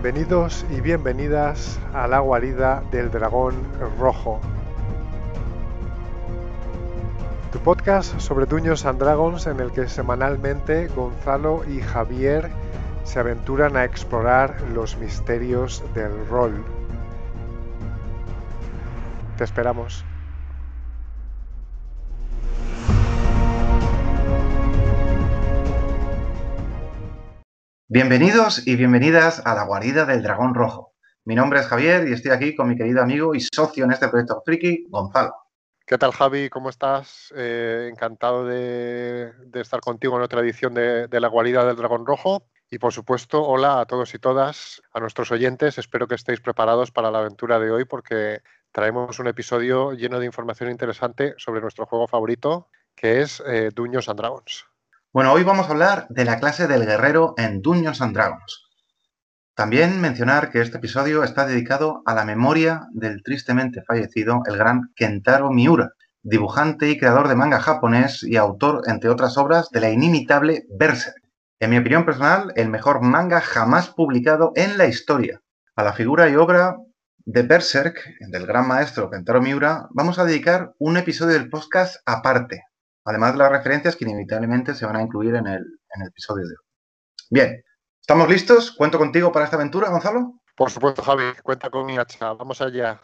Bienvenidos y bienvenidas a la guarida del dragón rojo. Tu podcast sobre Duños and Dragons en el que semanalmente Gonzalo y Javier se aventuran a explorar los misterios del rol. Te esperamos. Bienvenidos y bienvenidas a la guarida del dragón rojo. Mi nombre es Javier y estoy aquí con mi querido amigo y socio en este proyecto friki, Gonzalo. ¿Qué tal Javi? ¿Cómo estás? Eh, encantado de, estar contigo en otra edición de, la guarida del dragón rojo. Y por supuesto, hola a todos y todas, a nuestros oyentes. Espero que estéis preparados para la aventura de hoy porque traemos un episodio lleno de información interesante sobre nuestro juego favorito, que es eh, Dungeons and Dragons. Bueno, hoy vamos a hablar de la clase del guerrero en Dungeons and Dragons. También mencionar que este episodio está dedicado a la memoria del tristemente fallecido el gran Kentaro Miura, dibujante y creador de manga japonés y autor, entre otras obras, de la inimitable Berserk. En mi opinión personal, el mejor manga jamás publicado en la historia. A la figura y obra de Berserk, del gran maestro Kentaro Miura, vamos a dedicar un episodio del podcast aparte, además de las referencias que inevitablemente se van a incluir en el, episodio de hoy. Bien, ¿estamos listos? ¿Cuento contigo para esta aventura, Gonzalo? Por supuesto, Javi, cuenta con mi hacha. Vamos allá.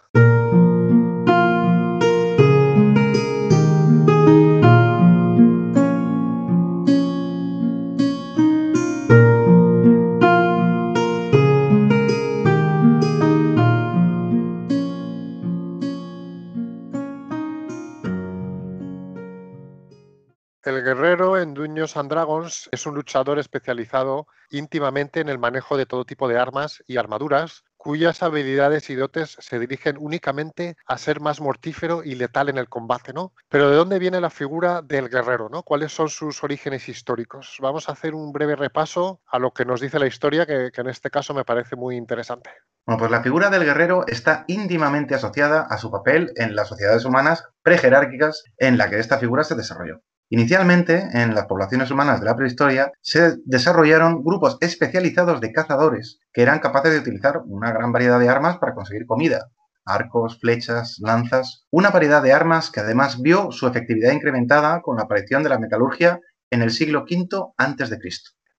El guerrero en Dungeons and Dragons es un luchador especializado íntimamente en el manejo de todo tipo de armas y armaduras, cuyas habilidades y dotes se dirigen únicamente a ser más mortífero y letal en el combate, ¿no? Pero ¿de dónde viene la figura del guerrero, ¿no? ¿Cuáles son sus orígenes históricos? Vamos a hacer un breve repaso a lo que nos dice la historia, que, que en este caso me parece muy interesante. Bueno, pues la figura del guerrero está íntimamente asociada a su papel en las sociedades humanas prejerárquicas en la que esta figura se desarrolló. Inicialmente, en las poblaciones humanas de la prehistoria, se desarrollaron grupos especializados de cazadores que eran capaces de utilizar una gran variedad de armas para conseguir comida. Arcos, flechas, lanzas, una variedad de armas que además vio su efectividad incrementada con la aparición de la metalurgia en el siglo V a.C.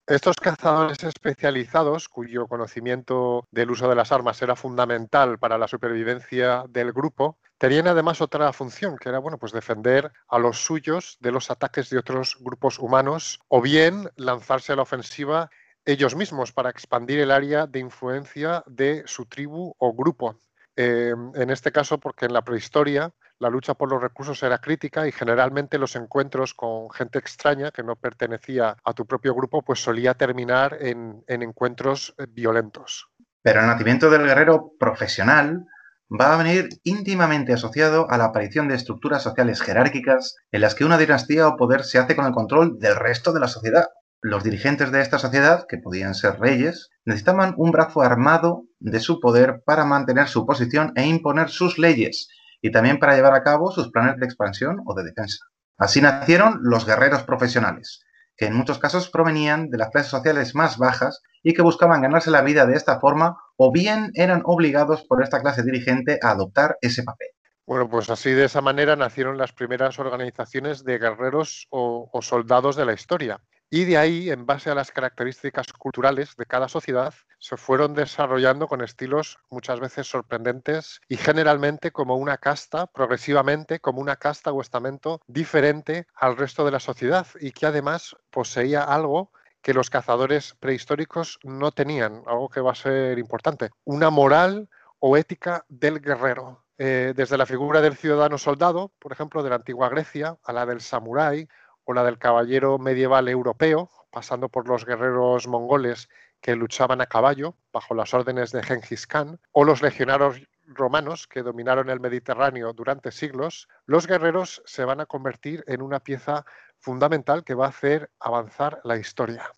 Estos cazadores especializados, cuyo conocimiento del uso de las armas era fundamental para la supervivencia del grupo, tenían además otra función, que era bueno, pues defender a los suyos de los ataques de otros grupos humanos o bien lanzarse a la ofensiva ellos mismos para expandir el área de influencia de su tribu o grupo. Eh, en este caso, porque en la prehistoria la lucha por los recursos era crítica y generalmente los encuentros con gente extraña que no pertenecía a tu propio grupo, pues solía terminar en, en encuentros eh, violentos. Pero el nacimiento del guerrero profesional va a venir íntimamente asociado a la aparición de estructuras sociales jerárquicas en las que una dinastía o poder se hace con el control del resto de la sociedad. Los dirigentes de esta sociedad, que podían ser reyes, necesitaban un brazo armado de su poder para mantener su posición e imponer sus leyes, y también para llevar a cabo sus planes de expansión o de defensa. Así nacieron los guerreros profesionales, que en muchos casos provenían de las clases sociales más bajas y que buscaban ganarse la vida de esta forma o bien eran obligados por esta clase dirigente a adoptar ese papel. Bueno, pues así de esa manera nacieron las primeras organizaciones de guerreros o, o soldados de la historia. Y de ahí, en base a las características culturales de cada sociedad, se fueron desarrollando con estilos muchas veces sorprendentes y generalmente como una casta, progresivamente como una casta o estamento diferente al resto de la sociedad y que además poseía algo que los cazadores prehistóricos no tenían, algo que va a ser importante, una moral o ética del guerrero. Eh, desde la figura del ciudadano soldado, por ejemplo, de la antigua Grecia, a la del samurái, o la del caballero medieval europeo, pasando por los guerreros mongoles que luchaban a caballo bajo las órdenes de Genghis Khan, o los legionarios romanos que dominaron el Mediterráneo durante siglos, los guerreros se van a convertir en una pieza fundamental que va a hacer avanzar la historia.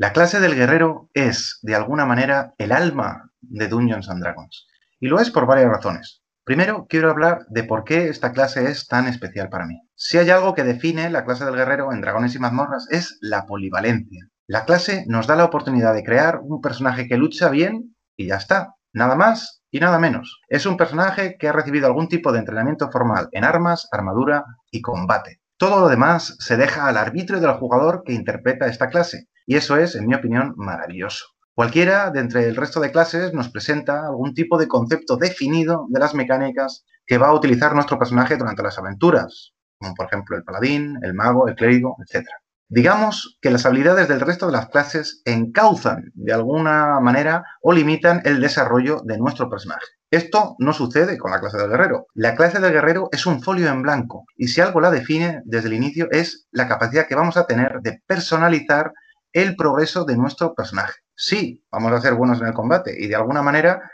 La clase del guerrero es, de alguna manera, el alma de Dungeons and Dragons. Y lo es por varias razones. Primero, quiero hablar de por qué esta clase es tan especial para mí. Si hay algo que define la clase del guerrero en Dragones y Mazmorras es la polivalencia. La clase nos da la oportunidad de crear un personaje que lucha bien y ya está. Nada más y nada menos. Es un personaje que ha recibido algún tipo de entrenamiento formal en armas, armadura y combate. Todo lo demás se deja al arbitrio del jugador que interpreta esta clase, y eso es, en mi opinión, maravilloso. Cualquiera de entre el resto de clases nos presenta algún tipo de concepto definido de las mecánicas que va a utilizar nuestro personaje durante las aventuras, como por ejemplo el paladín, el mago, el clérigo, etc. Digamos que las habilidades del resto de las clases encauzan de alguna manera o limitan el desarrollo de nuestro personaje. Esto no sucede con la clase del guerrero. La clase del guerrero es un folio en blanco y si algo la define desde el inicio es la capacidad que vamos a tener de personalizar el progreso de nuestro personaje. Sí, vamos a ser buenos en el combate y de alguna manera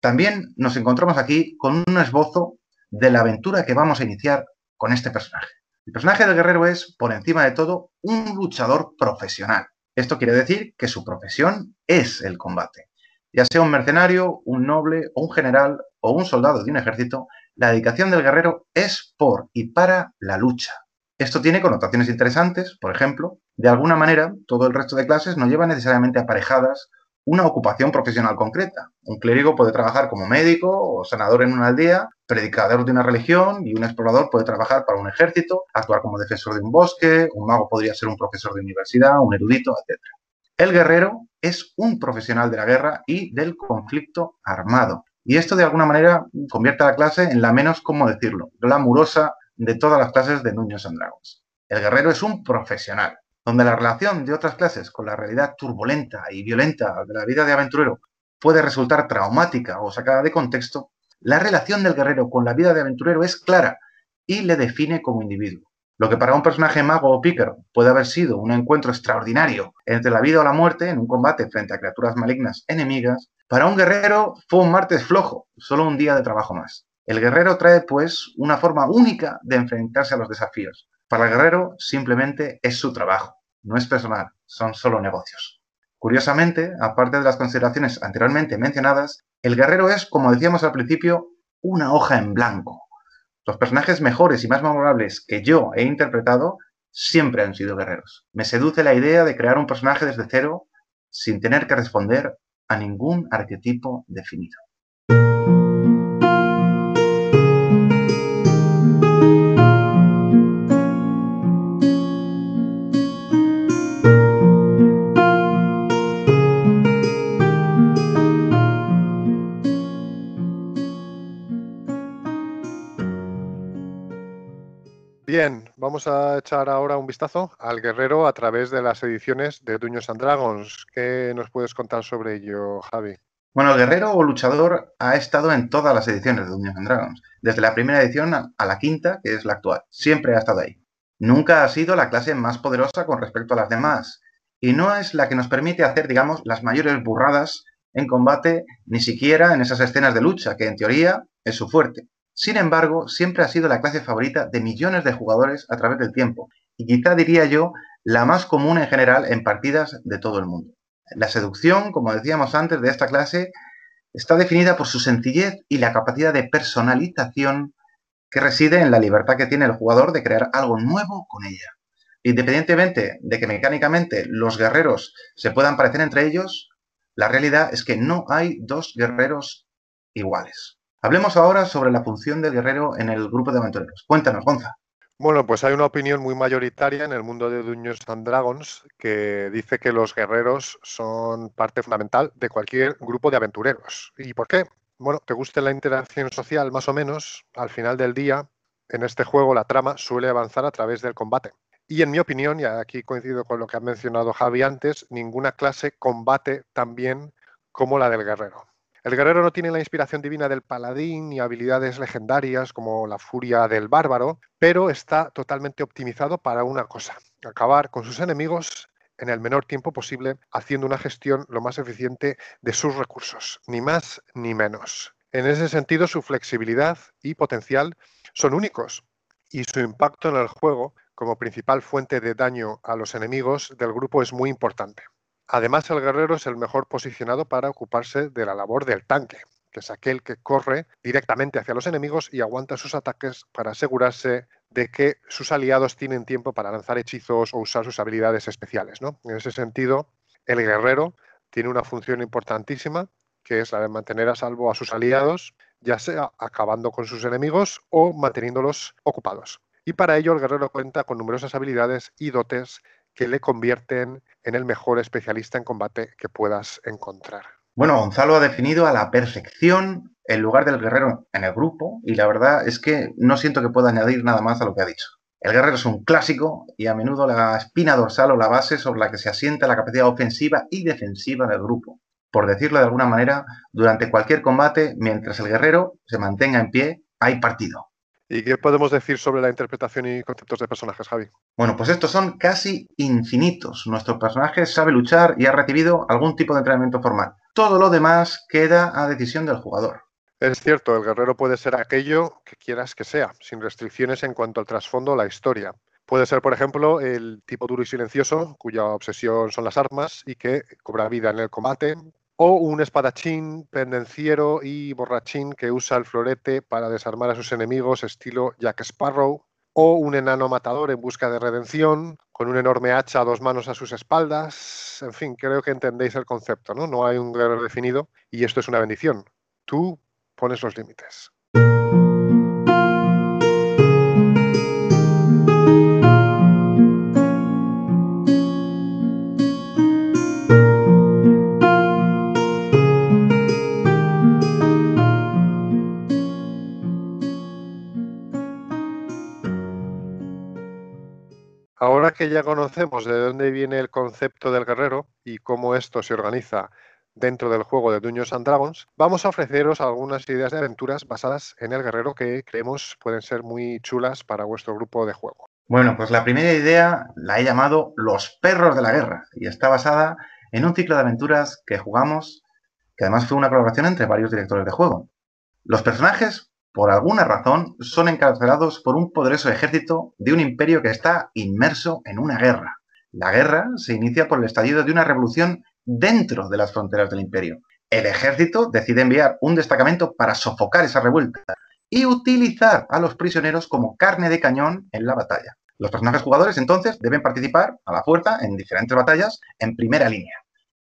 también nos encontramos aquí con un esbozo de la aventura que vamos a iniciar con este personaje. El personaje del guerrero es, por encima de todo, un luchador profesional. Esto quiere decir que su profesión es el combate. Ya sea un mercenario, un noble un general o un soldado de un ejército, la dedicación del guerrero es por y para la lucha. Esto tiene connotaciones interesantes, por ejemplo, de alguna manera todo el resto de clases no lleva necesariamente aparejadas una ocupación profesional concreta. Un clérigo puede trabajar como médico o senador en una aldea, predicador de una religión y un explorador puede trabajar para un ejército, actuar como defensor de un bosque, un mago podría ser un profesor de universidad, un erudito, etc. El guerrero es un profesional de la guerra y del conflicto armado. Y esto de alguna manera convierte a la clase en la menos, ¿cómo decirlo?, glamurosa de todas las clases de Dungeons and Dragons. El guerrero es un profesional, donde la relación de otras clases con la realidad turbulenta y violenta de la vida de aventurero puede resultar traumática o sacada de contexto, la relación del guerrero con la vida de aventurero es clara y le define como individuo. Lo que para un personaje mago o pícaro puede haber sido un encuentro extraordinario entre la vida o la muerte en un combate frente a criaturas malignas enemigas, para un guerrero fue un martes flojo, solo un día de trabajo más. El guerrero trae, pues, una forma única de enfrentarse a los desafíos. Para el guerrero simplemente es su trabajo no es personal, son solo negocios. Curiosamente, aparte de las consideraciones anteriormente mencionadas, el guerrero es, como decíamos al principio, una hoja en blanco. Los personajes mejores y más memorables que yo he interpretado siempre han sido guerreros. Me seduce la idea de crear un personaje desde cero sin tener que responder a ningún arquetipo definido. Vamos a echar ahora un vistazo al guerrero a través de las ediciones de Dungeons and Dragons. ¿Qué nos puedes contar sobre ello, Javi? Bueno, el guerrero o luchador ha estado en todas las ediciones de Dungeons and Dragons, desde la primera edición a la quinta, que es la actual. Siempre ha estado ahí. Nunca ha sido la clase más poderosa con respecto a las demás, y no es la que nos permite hacer, digamos, las mayores burradas en combate, ni siquiera en esas escenas de lucha, que en teoría es su fuerte. Sin embargo, siempre ha sido la clase favorita de millones de jugadores a través del tiempo y quizá diría yo la más común en general en partidas de todo el mundo. La seducción, como decíamos antes, de esta clase está definida por su sencillez y la capacidad de personalización que reside en la libertad que tiene el jugador de crear algo nuevo con ella. Independientemente de que mecánicamente los guerreros se puedan parecer entre ellos, la realidad es que no hay dos guerreros iguales. Hablemos ahora sobre la función del guerrero en el grupo de aventureros. Cuéntanos, Gonza. Bueno, pues hay una opinión muy mayoritaria en el mundo de Dungeons and Dragons que dice que los guerreros son parte fundamental de cualquier grupo de aventureros. ¿Y por qué? Bueno, te guste la interacción social más o menos, al final del día, en este juego la trama suele avanzar a través del combate. Y en mi opinión, y aquí coincido con lo que ha mencionado Javi antes, ninguna clase combate tan bien como la del guerrero. El guerrero no tiene la inspiración divina del paladín ni habilidades legendarias como la furia del bárbaro, pero está totalmente optimizado para una cosa, acabar con sus enemigos en el menor tiempo posible, haciendo una gestión lo más eficiente de sus recursos, ni más ni menos. En ese sentido, su flexibilidad y potencial son únicos y su impacto en el juego como principal fuente de daño a los enemigos del grupo es muy importante. Además, el guerrero es el mejor posicionado para ocuparse de la labor del tanque, que es aquel que corre directamente hacia los enemigos y aguanta sus ataques para asegurarse de que sus aliados tienen tiempo para lanzar hechizos o usar sus habilidades especiales. ¿no? En ese sentido, el guerrero tiene una función importantísima, que es la de mantener a salvo a sus aliados, ya sea acabando con sus enemigos o manteniéndolos ocupados. Y para ello el guerrero cuenta con numerosas habilidades y dotes que le convierten en el mejor especialista en combate que puedas encontrar. Bueno, Gonzalo ha definido a la perfección el lugar del guerrero en el grupo y la verdad es que no siento que pueda añadir nada más a lo que ha dicho. El guerrero es un clásico y a menudo la espina dorsal o la base sobre la que se asienta la capacidad ofensiva y defensiva del grupo. Por decirlo de alguna manera, durante cualquier combate, mientras el guerrero se mantenga en pie, hay partido. ¿Y qué podemos decir sobre la interpretación y conceptos de personajes, Javi? Bueno, pues estos son casi infinitos. Nuestro personaje sabe luchar y ha recibido algún tipo de entrenamiento formal. Todo lo demás queda a decisión del jugador. Es cierto, el guerrero puede ser aquello que quieras que sea, sin restricciones en cuanto al trasfondo o la historia. Puede ser, por ejemplo, el tipo duro y silencioso, cuya obsesión son las armas y que cobra vida en el combate, o un espadachín, pendenciero y borrachín que usa el florete para desarmar a sus enemigos estilo Jack Sparrow, o un enano matador en busca de redención, con un enorme hacha a dos manos a sus espaldas. En fin, creo que entendéis el concepto, ¿no? No hay un guerrero definido y esto es una bendición. Tú pones los límites. Ahora que ya conocemos de dónde viene el concepto del guerrero y cómo esto se organiza dentro del juego de Dungeons and Dragons, vamos a ofreceros algunas ideas de aventuras basadas en el guerrero que creemos pueden ser muy chulas para vuestro grupo de juego. Bueno, pues la primera idea la he llamado Los perros de la guerra y está basada en un ciclo de aventuras que jugamos, que además fue una colaboración entre varios directores de juego. Los personajes por alguna razón, son encarcelados por un poderoso ejército de un imperio que está inmerso en una guerra. La guerra se inicia por el estallido de una revolución dentro de las fronteras del imperio. El ejército decide enviar un destacamento para sofocar esa revuelta y utilizar a los prisioneros como carne de cañón en la batalla. Los personajes jugadores entonces deben participar a la fuerza en diferentes batallas en primera línea.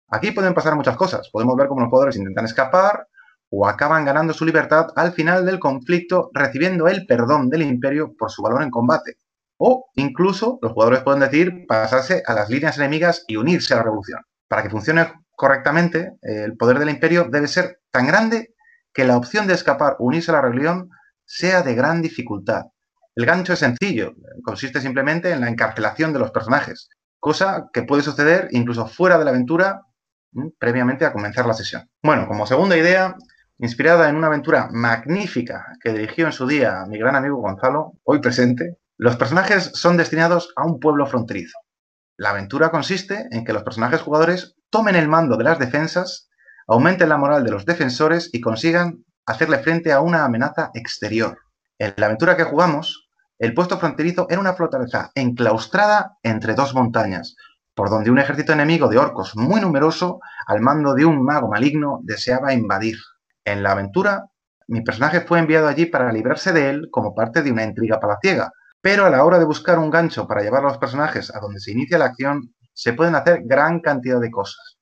Aquí pueden pasar muchas cosas. Podemos ver cómo los jugadores intentan escapar, o acaban ganando su libertad al final del conflicto recibiendo el perdón del imperio por su valor en combate. O incluso los jugadores pueden decir pasarse a las líneas enemigas y unirse a la revolución. Para que funcione correctamente, el poder del imperio debe ser tan grande que la opción de escapar o unirse a la rebelión sea de gran dificultad. El gancho es sencillo, consiste simplemente en la encarcelación de los personajes, cosa que puede suceder incluso fuera de la aventura previamente a comenzar la sesión. Bueno, como segunda idea, Inspirada en una aventura magnífica que dirigió en su día mi gran amigo Gonzalo, hoy presente, los personajes son destinados a un pueblo fronterizo. La aventura consiste en que los personajes jugadores tomen el mando de las defensas, aumenten la moral de los defensores y consigan hacerle frente a una amenaza exterior. En la aventura que jugamos, el puesto fronterizo era una fortaleza enclaustrada entre dos montañas, por donde un ejército enemigo de orcos muy numeroso, al mando de un mago maligno, deseaba invadir. En la aventura, mi personaje fue enviado allí para librarse de él como parte de una intriga palaciega, pero a la hora de buscar un gancho para llevar a los personajes a donde se inicia la acción, se pueden hacer gran cantidad de cosas.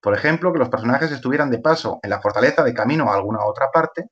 Por ejemplo, que los personajes estuvieran de paso en la fortaleza de camino a alguna otra parte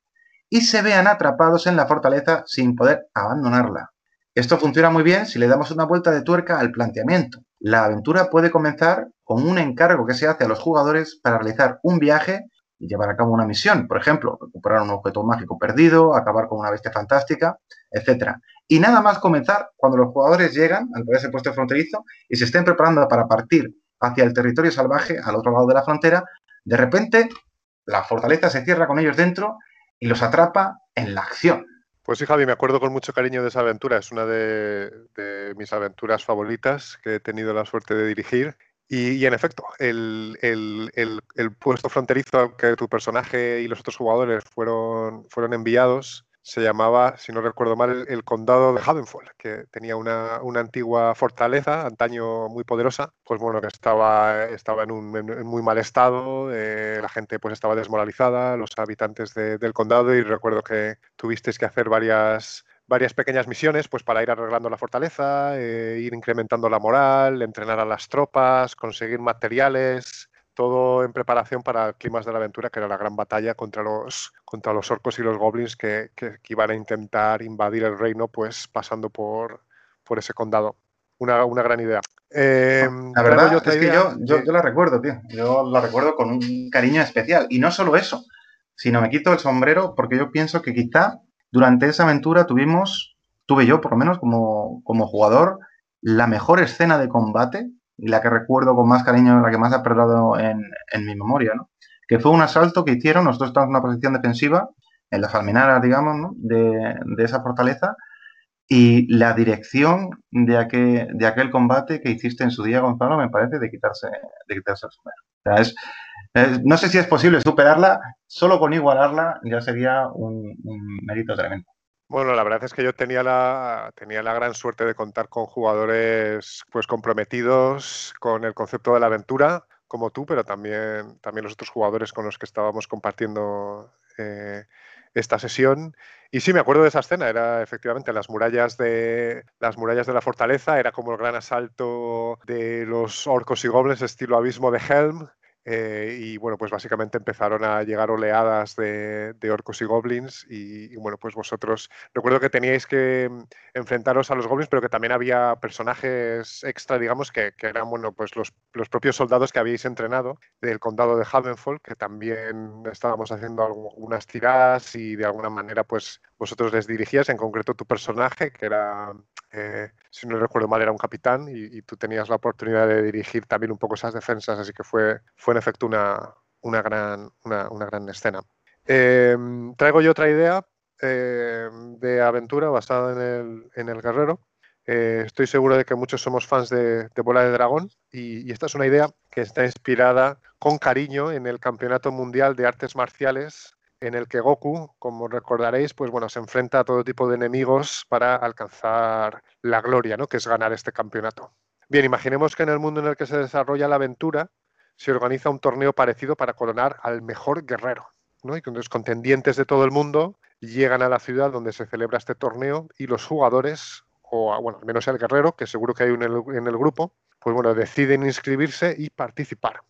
y se vean atrapados en la fortaleza sin poder abandonarla. Esto funciona muy bien si le damos una vuelta de tuerca al planteamiento. La aventura puede comenzar con un encargo que se hace a los jugadores para realizar un viaje y llevar a cabo una misión, por ejemplo, recuperar un objeto mágico perdido, acabar con una bestia fantástica, etc. Y nada más comenzar, cuando los jugadores llegan al ese puesto fronterizo y se estén preparando para partir hacia el territorio salvaje al otro lado de la frontera, de repente la fortaleza se cierra con ellos dentro y los atrapa en la acción. Pues sí, Javi, me acuerdo con mucho cariño de esa aventura. Es una de, de mis aventuras favoritas que he tenido la suerte de dirigir y, en efecto, el, puesto fronterizo que tu personaje y los otros jugadores fueron, fueron enviados se llamaba, si no recuerdo mal, el, condado de Havenfall, que tenía una, antigua fortaleza, antaño muy poderosa, pues bueno, que estaba, estaba en un muy mal estado, eh, la gente pues estaba desmoralizada, los habitantes del condado, y recuerdo que tuvisteis que hacer varias varias pequeñas misiones pues para ir arreglando la fortaleza, eh, ir incrementando la moral, entrenar a las tropas, conseguir materiales, todo en preparación para el Climas de la Aventura, que era la gran batalla contra los, contra los orcos y los goblins que, iban a intentar invadir el reino, pues pasando por, por ese condado. Una, gran idea. Em, la verdad es que yo, yo, la recuerdo, tío. Yo la recuerdo con un cariño especial. Y no solo eso, sino me quito el sombrero porque yo pienso que quizá durante esa aventura tuvimos, tuve yo por lo menos como, jugador, la mejor escena de combate y la que recuerdo con más cariño, la que más ha perdido en, mi memoria, ¿no? Que fue un asalto que hicieron, nosotros estábamos en una posición defensiva, en las almenaras, digamos, ¿no? de, esa fortaleza, y la dirección de aquel, combate que hiciste en su día, Gonzalo, me parece de quitarse, de quitarse el sombrero. es, no sé si es posible superarla, solo con igualarla ya sería un mérito tremendo. Bueno, la verdad es que yo tenía la, tenía la gran suerte de contar con jugadores pues comprometidos con el concepto de la aventura, como tú, pero también, también los otros jugadores con los que estábamos compartiendo eh, esta sesión. Y sí, me acuerdo de esa escena, era efectivamente las murallas de las murallas de la fortaleza, era como el gran asalto de los orcos y goblins estilo abismo de Helm, eh, y bueno, pues básicamente empezaron a llegar oleadas de, orcos y goblins. Y, bueno, pues vosotros, recuerdo que teníais que mm, enfrentaros a los goblins, pero que también había personajes extra, digamos, que, eran bueno, pues los, los, propios soldados que habíais entrenado del condado de Havenfall, que también estábamos haciendo algunas tiradas y de alguna manera, pues vosotros les dirigías, en concreto tu personaje, que era eh, si no recuerdo mal, era un capitán y, tú tenías la oportunidad de dirigir también un poco esas defensas, así que fue, fue en efecto una, una, gran, una, gran escena. Em, traigo yo otra idea em, de aventura basada en el, en el guerrero. Eh, estoy seguro de que muchos somos fans de, Bola de Dragón y, esta es una idea que está inspirada con cariño en el Campeonato Mundial de Artes Marciales en el que Goku, como recordaréis, pues bueno, se enfrenta a todo tipo de enemigos para alcanzar la gloria, ¿no? Que es ganar este campeonato. Bien, imaginemos que en el mundo en el que se desarrolla la aventura se organiza un torneo parecido para coronar al mejor guerrero, ¿no? Y los contendientes de todo el mundo llegan a la ciudad donde se celebra este torneo y los jugadores, o bueno, al menos el guerrero, que seguro que hay en el grupo, pues bueno, deciden inscribirse y participar.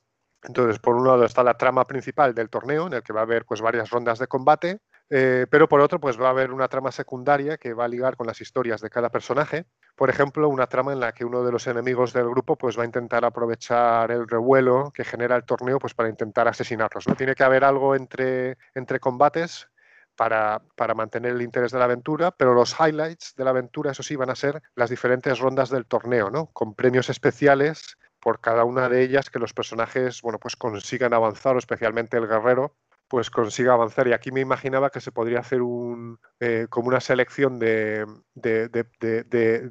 Entonces, por un lado está la trama principal del torneo, en el que va a haber pues, varias rondas de combate, eh, pero por otro, pues va a haber una trama secundaria que va a ligar con las historias de cada personaje. Por ejemplo, una trama en la que uno de los enemigos del grupo pues, va a intentar aprovechar el revuelo que genera el torneo pues, para intentar asesinarlos. ¿no? Tiene que haber algo entre, entre combates para, para, mantener el interés de la aventura, pero los highlights de la aventura, eso sí, van a ser las diferentes rondas del torneo, ¿no? con premios especiales por cada una de ellas que los personajes, bueno, pues consigan avanzar, especialmente el guerrero, pues consiga avanzar. Y aquí me imaginaba que se podría hacer un, eh, como una selección de,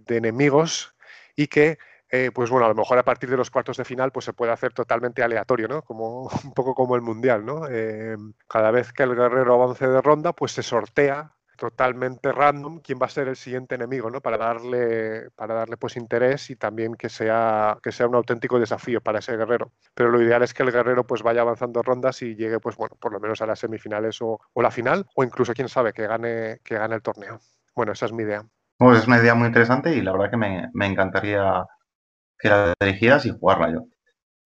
enemigos y que, eh, pues bueno, a lo mejor a partir de los cuartos de final, pues se puede hacer totalmente aleatorio, ¿no? Como, un poco como el Mundial, ¿no? Eh, cada vez que el guerrero avance de ronda, pues se sortea totalmente random quién va a ser el siguiente enemigo, ¿no? Para darle, para darle pues interés y también que sea, que sea un auténtico desafío para ese guerrero. Pero lo ideal es que el guerrero pues vaya avanzando rondas y llegue pues bueno, por lo menos a las semifinales o, la final, o incluso quién sabe que gane, que gane el torneo. Bueno, esa es mi idea. Pues es una idea muy interesante y la verdad que me, encantaría que la dirigieras y jugarla yo.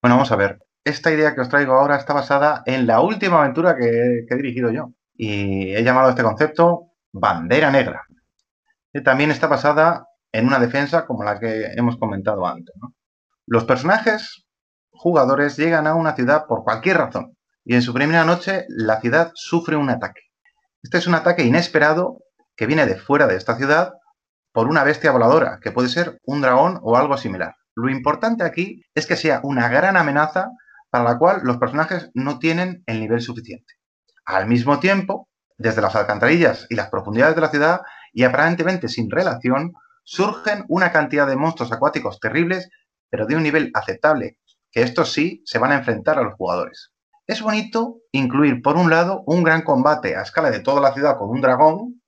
Bueno, vamos a ver. Esta idea que os traigo ahora está basada en la última aventura que, que he dirigido yo. Y he llamado a este concepto bandera negra. También está basada en una defensa como la que hemos comentado antes. Los personajes jugadores llegan a una ciudad por cualquier razón y en su primera noche la ciudad sufre un ataque. Este es un ataque inesperado que viene de fuera de esta ciudad por una bestia voladora, que puede ser un dragón o algo similar. Lo importante aquí es que sea una gran amenaza para la cual los personajes no tienen el nivel suficiente. Al mismo tiempo, desde las alcantarillas y las profundidades de la ciudad, y aparentemente sin relación, surgen una cantidad de monstruos acuáticos terribles, pero de un nivel aceptable, que estos sí se van a enfrentar a los jugadores. es bonito incluir, por un lado, un gran combate a escala de toda la ciudad con un dragón,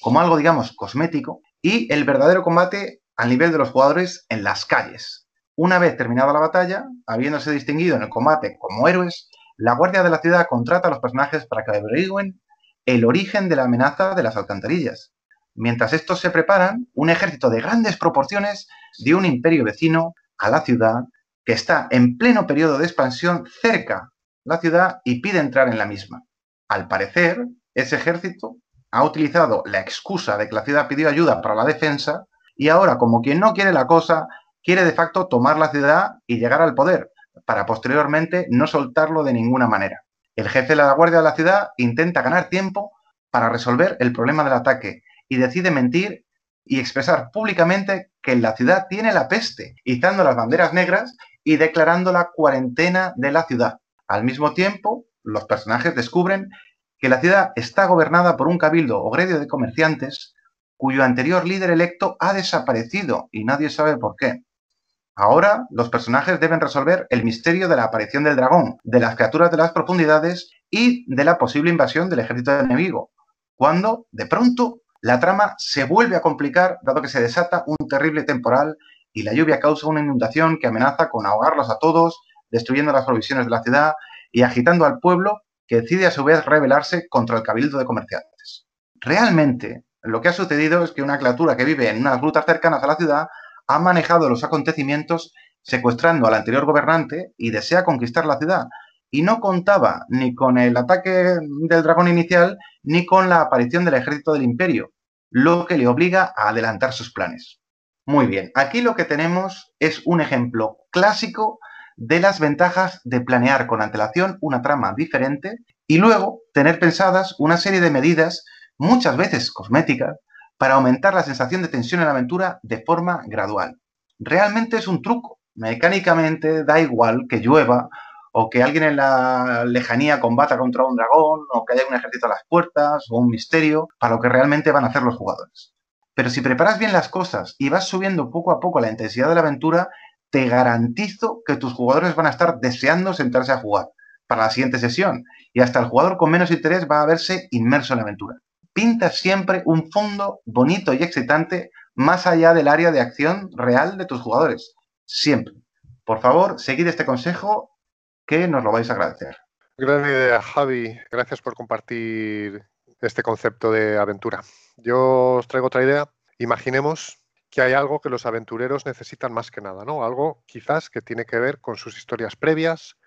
como algo, digamos, cosmético, y el verdadero combate al nivel de los jugadores en las calles. Una vez terminada la batalla, habiéndose distinguido en el combate como héroes, la Guardia de la Ciudad contrata a los personajes para que averigüen el origen de la amenaza de las alcantarillas. Mientras estos se preparan, un ejército de grandes proporciones de un imperio vecino a la ciudad, que está en pleno periodo de expansión cerca la ciudad y pide entrar en la misma. Al parecer, ese ejército ha utilizado la excusa de que la ciudad pidió ayuda para la defensa y ahora, como quien no quiere la cosa, quiere de facto tomar la ciudad y llegar al poder, para posteriormente no soltarlo de ninguna manera. El jefe de la Guardia de la ciudad intenta ganar tiempo para resolver el problema del ataque y decide mentir y expresar públicamente que la ciudad tiene la peste, izando las banderas negras y declarando la cuarentena de la ciudad. Al mismo tiempo, los personajes descubren que la ciudad está gobernada por un cabildo o gredio de comerciantes cuyo anterior líder electo ha desaparecido y nadie sabe por qué. Ahora los personajes deben resolver el misterio de la aparición del dragón, de las criaturas de las profundidades y de la posible invasión del ejército enemigo, cuando, de pronto, la trama se vuelve a complicar dado que se desata un terrible temporal y la lluvia causa una inundación que amenaza con ahogarlos a todos, destruyendo las provisiones de la ciudad y agitando al pueblo que decide a su vez rebelarse contra el cabildo de comerciantes. Realmente, lo que ha sucedido es que una criatura que vive en unas grutas cercanas a la ciudad ha manejado los acontecimientos secuestrando al anterior gobernante y desea conquistar la ciudad. Y no contaba ni con el ataque del dragón inicial ni con la aparición del ejército del imperio, lo que le obliga a adelantar sus planes. Muy bien, aquí lo que tenemos es un ejemplo clásico de las ventajas de planear con antelación una trama diferente y luego tener pensadas una serie de medidas, muchas veces cosméticas, para aumentar la sensación de tensión en la aventura de forma gradual. Realmente es un truco. Mecánicamente da igual que llueva o que alguien en la lejanía combata contra un dragón o que haya un ejército a las puertas o un misterio para lo que realmente van a hacer los jugadores. Pero si preparas bien las cosas y vas subiendo poco a poco la intensidad de la aventura, te garantizo que tus jugadores van a estar deseando sentarse a jugar para la siguiente sesión y hasta el jugador con menos interés va a verse inmerso en la aventura pinta siempre un fondo bonito y excitante más allá del área de acción real de tus jugadores. Siempre. Por favor, seguid este consejo que nos lo vais a agradecer. Gran idea, Javi. Gracias por compartir este concepto de aventura. Yo os traigo otra idea. Imaginemos que hay algo que los aventureros necesitan más que nada, ¿no? Algo quizás que tiene que ver con sus historias previas,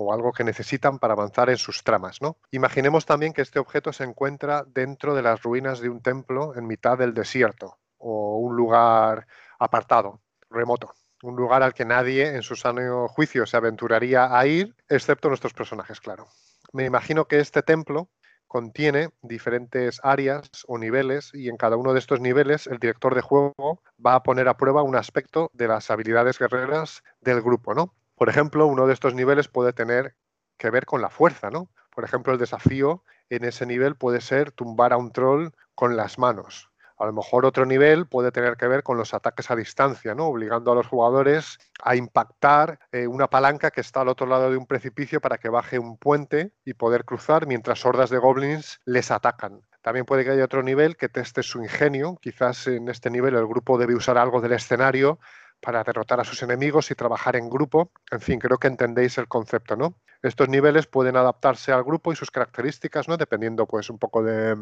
o algo que necesitan para avanzar en sus tramas. ¿no? Imaginemos también que este objeto se encuentra dentro de las ruinas de un templo en mitad del desierto o un lugar apartado, remoto. Un lugar al que nadie en su sano juicio se aventuraría a ir, excepto nuestros personajes, claro. Me imagino que este templo contiene diferentes áreas o niveles y en cada uno de estos niveles el director de juego va a poner a prueba un aspecto de las habilidades guerreras del grupo, ¿no? Por ejemplo, uno de estos niveles puede tener que ver con la fuerza, ¿no? Por ejemplo, el desafío en ese nivel puede ser tumbar a un troll con las manos. A lo mejor otro nivel puede tener que ver con los ataques a distancia, ¿no? obligando a los jugadores a impactar eh, una palanca que está al otro lado de un precipicio para que baje un puente y poder cruzar mientras hordas de goblins les atacan. También puede que haya otro nivel que teste su ingenio. Quizás en este nivel el grupo debe usar algo del escenario para derrotar a sus enemigos y trabajar en grupo. En fin, creo que entendéis el concepto, ¿no? Estos niveles pueden adaptarse al grupo y sus características, ¿no? Dependiendo, pues, un poco de,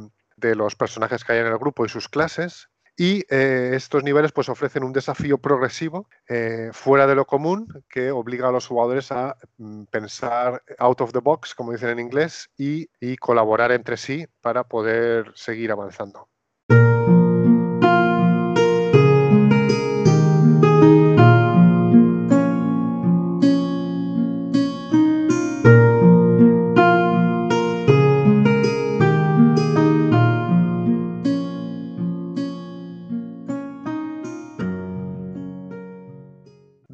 los personajes que hay en el grupo y sus clases. Y eh, estos niveles pues, ofrecen un desafío progresivo eh, fuera de lo común que obliga a los jugadores a mm, pensar out of the box, como dicen en inglés, y colaborar entre sí para poder seguir avanzando.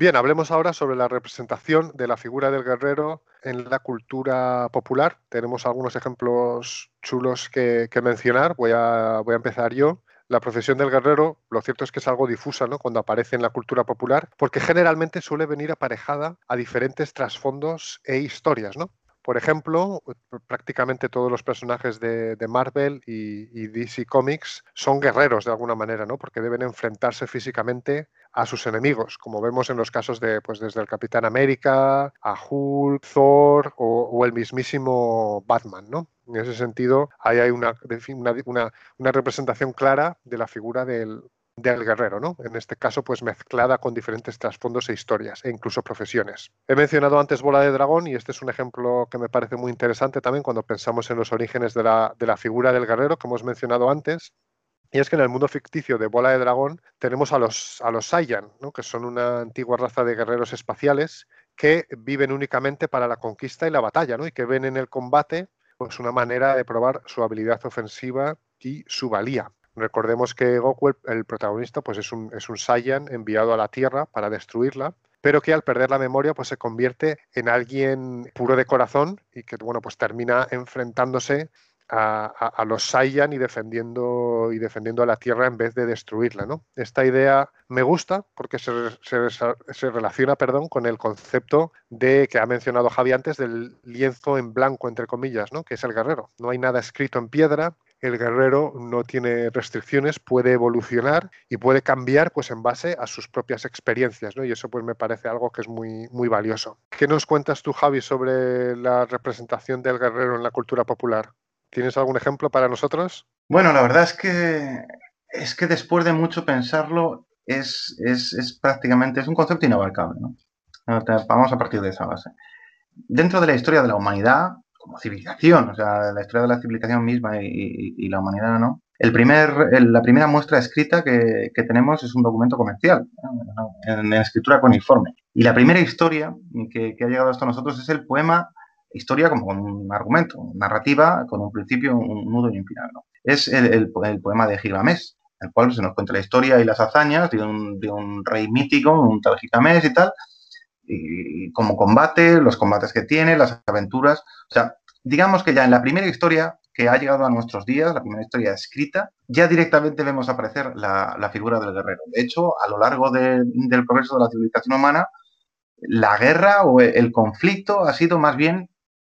Bien, hablemos ahora sobre la representación de la figura del guerrero en la cultura popular. Tenemos algunos ejemplos chulos que, mencionar. Voy a, voy a empezar yo. La profesión del guerrero, lo cierto es que es algo difusa ¿no? cuando aparece en la cultura popular, porque generalmente suele venir aparejada a diferentes trasfondos e historias. ¿no? Por ejemplo, prácticamente todos los personajes de, Marvel y, DC Comics son guerreros de alguna manera, ¿no? Porque deben enfrentarse físicamente a sus enemigos, como vemos en los casos de, pues desde el Capitán América, a Hulk, Thor o, el mismísimo Batman, ¿no? En ese sentido, ahí hay una representación clara de la figura del, del guerrero, ¿no? En este caso, pues mezclada con diferentes trasfondos e historias, e incluso profesiones. He mencionado antes Bola de Dragón y este es un ejemplo que me parece muy interesante también cuando pensamos en los orígenes de la, de la figura del guerrero que hemos mencionado antes. Y es que en el mundo ficticio de Bola de Dragón tenemos a los, a los Saiyan, ¿no? que son una antigua raza de guerreros espaciales que viven únicamente para la conquista y la batalla, ¿no? y que ven en el combate pues, una manera de probar su habilidad ofensiva y su valía. Recordemos que Goku, el, protagonista, pues es un, es un Saiyan enviado a la Tierra para destruirla, pero que al perder la memoria pues se convierte en alguien puro de corazón y que bueno pues termina enfrentándose a, los Saiyan y defendiendo, y defendiendo a la Tierra en vez de destruirla. ¿no? Esta idea me gusta porque se, se, relaciona perdón, con el concepto de que ha mencionado Javi antes del lienzo en blanco, entre comillas, ¿no? que es el guerrero. No hay nada escrito en piedra, el guerrero no tiene restricciones, puede evolucionar y puede cambiar pues en base a sus propias experiencias, ¿no? Y eso pues me parece algo que es muy, muy valioso. ¿Qué nos cuentas tú, Javi, sobre la representación del guerrero en la cultura popular? ¿Tienes algún ejemplo para nosotros? Bueno, la verdad es que es que después de mucho pensarlo es, es prácticamente es un concepto inabarcable, ¿no? Vamos a partir de esa base. Dentro de la historia de la humanidad, como civilización, o sea, la historia de la civilización misma y, la humanidad, ¿no? El primer, la primera muestra escrita que, tenemos es un documento comercial, en, escritura cuneiforme. Y la primera historia que, ha llegado hasta nosotros es el poema, historia como un argumento, narrativa con un principio, un nudo y un final. Es el, poema de Gilgamesh, en el cual se nos cuenta la historia y las hazañas de un, rey mítico, un tal Gilgamesh y tal, y como combate, los combates que tiene, las aventuras. O sea, digamos que ya en la primera historia que ha llegado a nuestros días, la primera historia escrita, ya directamente vemos aparecer la, figura del guerrero. De hecho, a lo largo del progreso de la civilización humana, la guerra o el conflicto ha sido más bien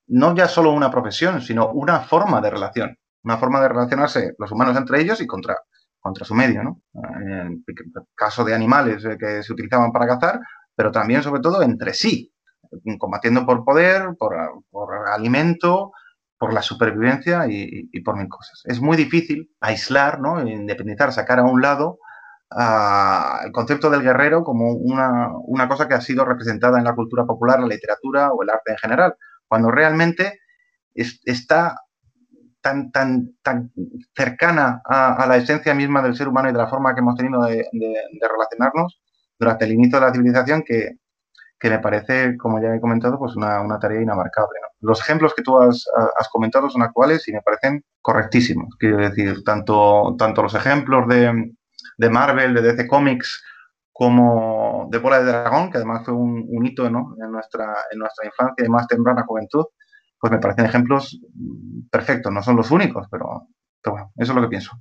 no ya solo una profesión, sino una forma de relación, una forma de relacionarse los humanos entre ellos y contra, contra su medio. ¿no? En el caso de animales eh, que se utilizaban para cazar, pero también, sobre todo, entre sí, combatiendo por poder, por, alimento, por la supervivencia y, por mil cosas. Es muy difícil aislar, ¿no? independizar, sacar a un lado el concepto del guerrero como una, cosa que ha sido representada en la cultura popular, la literatura o el arte en general, cuando realmente está tan, tan, tan cercana a, la esencia misma del ser humano y de la forma que hemos tenido de relacionarnos durante el inicio de la civilización que, me parece, como ya he comentado, pues una, tarea inabarcable. Los ejemplos que tú has, comentado son actuales y me parecen correctísimos. Quiero decir, tanto, tanto los ejemplos de, de Marvel, de DC Comics, como de Bola de Dragón, que además fue un, hito en, nuestra, en nuestra infancia y más temprana juventud, pues me parecen ejemplos perfectos. No son los únicos, pero, pero bueno, eso es lo que pienso.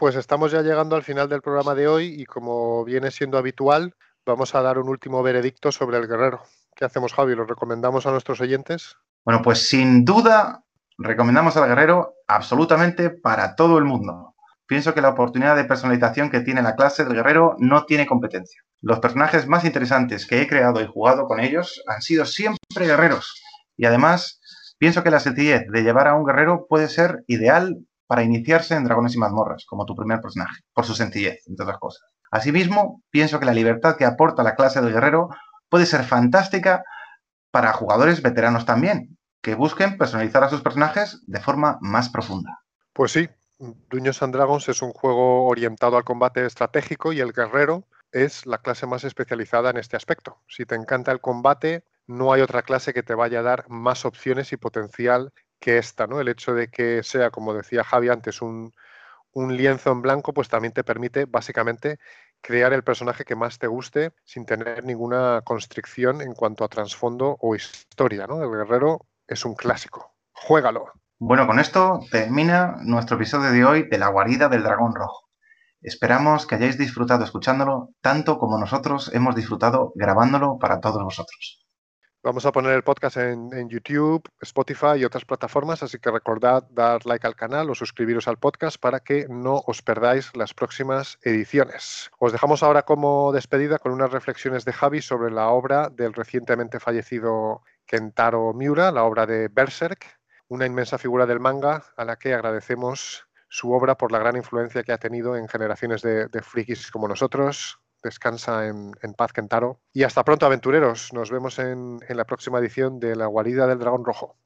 Pues estamos ya llegando al final del programa de hoy y como viene siendo habitual, vamos a dar un último veredicto sobre el guerrero. ¿Qué hacemos, Javi? ¿Lo recomendamos a nuestros oyentes? Bueno, pues sin duda recomendamos al guerrero absolutamente para todo el mundo. Pienso que la oportunidad de personalización que tiene la clase del guerrero no tiene competencia. Los personajes más interesantes que he creado y jugado con ellos han sido siempre guerreros. Y además, pienso que la sencillez de llevar a un guerrero puede ser ideal para iniciarse en Dragones y Mazmorras, como tu primer personaje, por su sencillez, entre otras cosas. Asimismo, pienso que la libertad que aporta la clase del guerrero puede ser fantástica para jugadores veteranos también, que busquen personalizar a sus personajes de forma más profunda. Pues sí, Dungeons and Dragons es un juego orientado al combate estratégico y el guerrero es la clase más especializada en este aspecto. Si te encanta el combate, no hay otra clase que te vaya a dar más opciones y potencial que esta, ¿no? El hecho de que sea, como decía Javi antes, un, un lienzo en blanco pues también te permite básicamente crear el personaje que más te guste sin tener ninguna constricción en cuanto a trasfondo o historia. ¿no? El guerrero es un clásico. Juégalo. Bueno, con esto termina nuestro episodio de hoy de la guarida del dragón rojo. Esperamos que hayáis disfrutado escuchándolo tanto como nosotros hemos disfrutado grabándolo para todos vosotros. Vamos a poner el podcast en, YouTube, Spotify y otras plataformas, así que recordad dar like al canal o suscribiros al podcast para que no os perdáis las próximas ediciones. Os dejamos ahora como despedida con unas reflexiones de Javi sobre la obra del recientemente fallecido Kentaro Miura, la obra de Berserk, una inmensa figura del manga a la que agradecemos su obra por la gran influencia que ha tenido en generaciones de, de frikis como nosotros, descansa en, paz Kentaro. Y hasta pronto, aventureros. Nos vemos en, la próxima edición de La guarida del dragón rojo.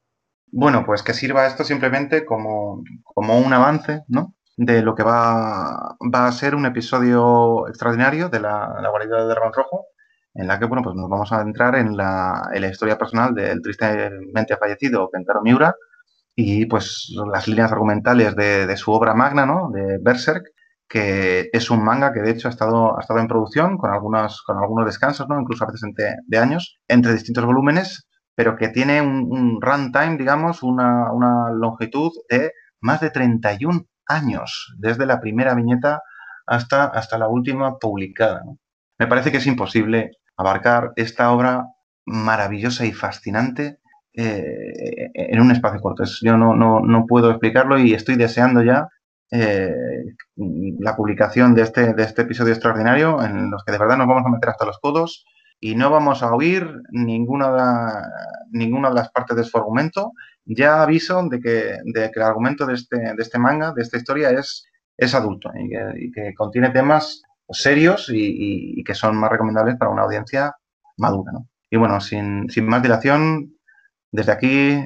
Bueno, pues que sirva esto simplemente como, como un avance, ¿no? De lo que va, va, a ser un episodio extraordinario de la, la guarida del dragón rojo, en la que, bueno, pues nos vamos a entrar en la, en la historia personal del tristemente fallecido Kentaro Miura y pues las líneas argumentales de, de su obra magna, ¿no? De Berserk, que es un manga que de hecho ha estado, ha estado en producción con, algunos, con algunos descansos, ¿no? incluso a veces de años, entre distintos volúmenes, pero que tiene un, runtime, digamos, una, una, longitud de más de 31 años, desde la primera viñeta hasta, hasta la última publicada. Me parece que es imposible abarcar esta obra maravillosa y fascinante eh, en un espacio corto. Yo no, no, no puedo explicarlo y estoy deseando ya eh, la publicación de este, de este episodio extraordinario en los que de verdad nos vamos a meter hasta los codos y no vamos a oír ninguna de, ninguna de las partes de su argumento. Ya aviso de que, de que el argumento de este, de este manga, de esta historia, es, es adulto y que, contiene temas serios y, que son más recomendables para una audiencia madura. Y bueno, sin, sin más dilación, desde aquí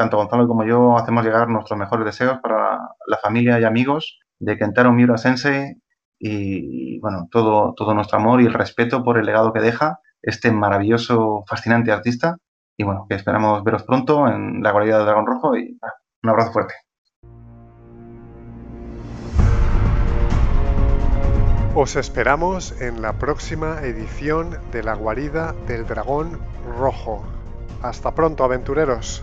tanto Gonzalo como yo hacemos llegar nuestros mejores deseos para la familia y amigos de Kentaro Miura Sensei y, bueno, todo, todo nuestro amor y el respeto por el legado que deja este maravilloso, fascinante artista. Y bueno, que esperamos veros pronto en la guarida del Dragón Rojo y un abrazo fuerte. Os esperamos en la próxima edición de la guarida del Dragón Rojo. Hasta pronto, aventureros.